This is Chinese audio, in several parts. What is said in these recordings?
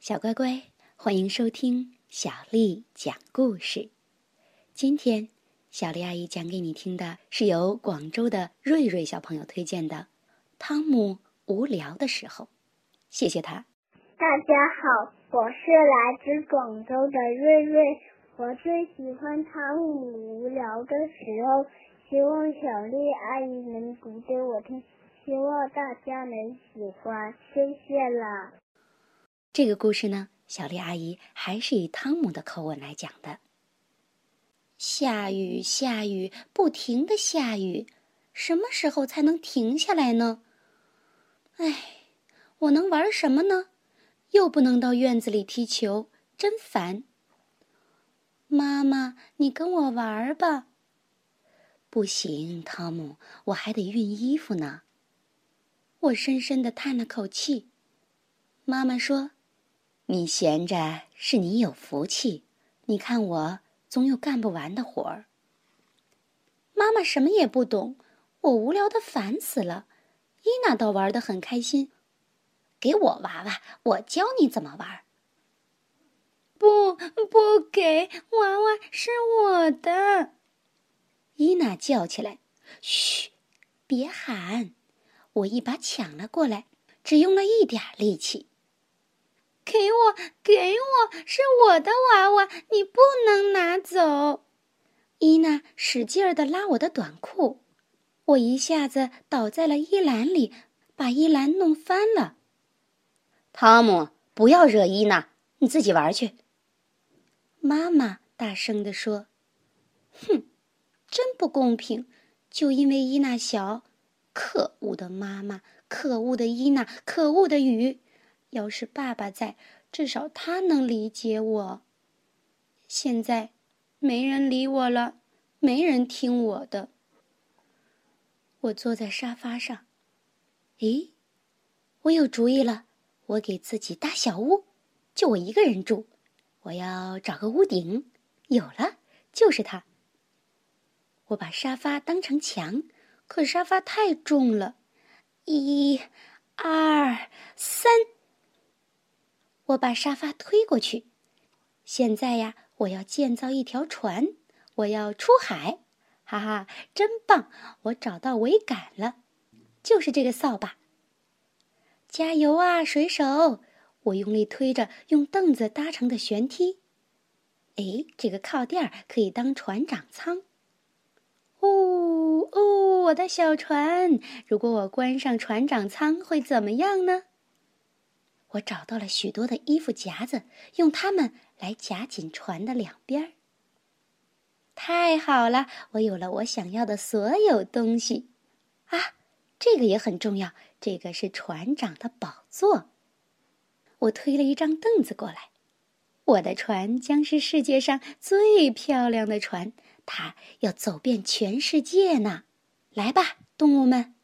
小乖乖，欢迎收听小丽讲故事。今天，小丽阿姨讲给你听的是由广州的瑞瑞小朋友推荐的《汤姆无聊的时候》。谢谢他。大家好，我是来自广州的瑞瑞。我最喜欢汤姆无聊的时候，希望小丽阿姨能读给我听，希望大家能喜欢。谢谢了。这个故事呢，小丽阿姨还是以汤姆的口吻来讲的。下雨，下雨，不停的下雨，什么时候才能停下来呢？哎，我能玩什么呢？又不能到院子里踢球，真烦。妈妈，你跟我玩吧。不行，汤姆，我还得熨衣服呢。我深深的叹了口气。妈妈说。你闲着是你有福气，你看我总有干不完的活儿。妈妈什么也不懂，我无聊的烦死了。伊娜倒玩的很开心，给我娃娃，我教你怎么玩。不，不给娃娃是我的！伊娜叫起来：“嘘，别喊！”我一把抢了过来，只用了一点力气。给我，给我，是我的娃娃，你不能拿走！伊娜使劲儿的拉我的短裤，我一下子倒在了衣篮里，把衣篮弄翻了。汤姆，不要惹伊娜，你自己玩去。妈妈大声地说：“哼，真不公平！就因为伊娜小，可恶的妈妈，可恶的伊娜，可恶的雨。”要是爸爸在，至少他能理解我。现在，没人理我了，没人听我的。我坐在沙发上，咦，我有主意了！我给自己搭小屋，就我一个人住。我要找个屋顶，有了，就是它。我把沙发当成墙，可沙发太重了。一、二、三。我把沙发推过去。现在呀，我要建造一条船，我要出海，哈哈，真棒！我找到桅杆了，就是这个扫把。加油啊，水手！我用力推着用凳子搭成的舷梯。哎，这个靠垫可以当船长舱。哦哦，我的小船！如果我关上船长舱，会怎么样呢？我找到了许多的衣服夹子，用它们来夹紧船的两边儿。太好了，我有了我想要的所有东西。啊，这个也很重要，这个是船长的宝座。我推了一张凳子过来，我的船将是世界上最漂亮的船，它要走遍全世界呢。来吧，动物们。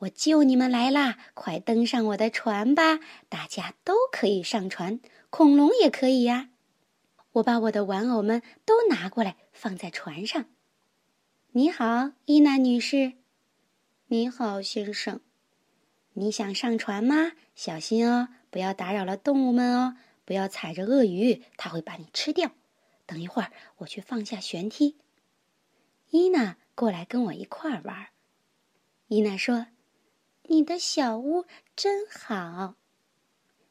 我救你们来啦！快登上我的船吧！大家都可以上船，恐龙也可以呀。我把我的玩偶们都拿过来，放在船上。你好，伊娜女士。你好，先生。你想上船吗？小心哦，不要打扰了动物们哦。不要踩着鳄鱼，它会把你吃掉。等一会儿，我去放下舷梯。伊娜过来跟我一块儿玩。伊娜说。你的小屋真好，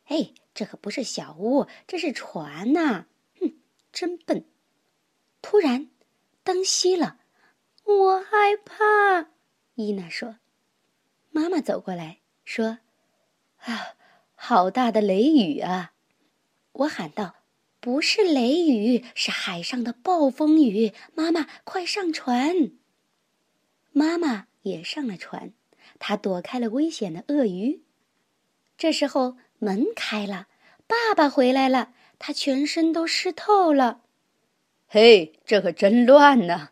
哎，这可不是小屋，这是船呐！哼，真笨。突然，灯熄了，我害怕。伊娜说：“妈妈走过来说，啊，好大的雷雨啊！”我喊道：“不是雷雨，是海上的暴风雨。”妈妈，快上船！妈妈也上了船。他躲开了危险的鳄鱼。这时候门开了，爸爸回来了，他全身都湿透了。嘿，这可真乱呢！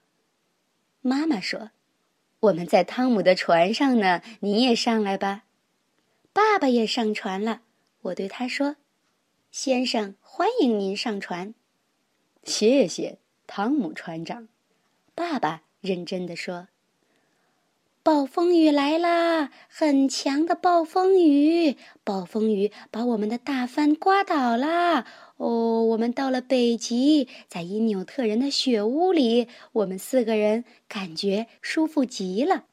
妈妈说：“我们在汤姆的船上呢，你也上来吧。”爸爸也上船了。我对他说：“先生，欢迎您上船。”谢谢，汤姆船长。爸爸认真的说。暴风雨来啦！很强的暴风雨，暴风雨把我们的大帆刮倒啦！哦，我们到了北极，在因纽特人的雪屋里，我们四个人感觉舒服极了。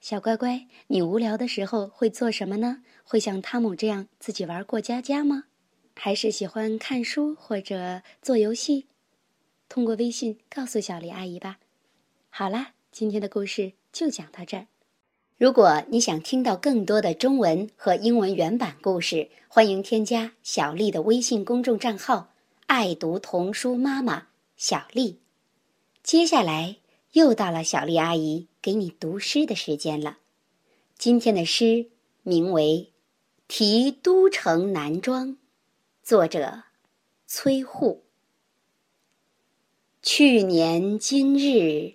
小乖乖，你无聊的时候会做什么呢？会像汤姆这样自己玩过家家吗？还是喜欢看书或者做游戏？通过微信告诉小丽阿姨吧。好啦，今天的故事就讲到这儿。如果你想听到更多的中文和英文原版故事，欢迎添加小丽的微信公众账号“爱读童书妈妈小丽”。接下来又到了小丽阿姨给你读诗的时间了。今天的诗名为《题都城南庄》。作者：崔护。去年今日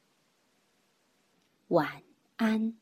晚安。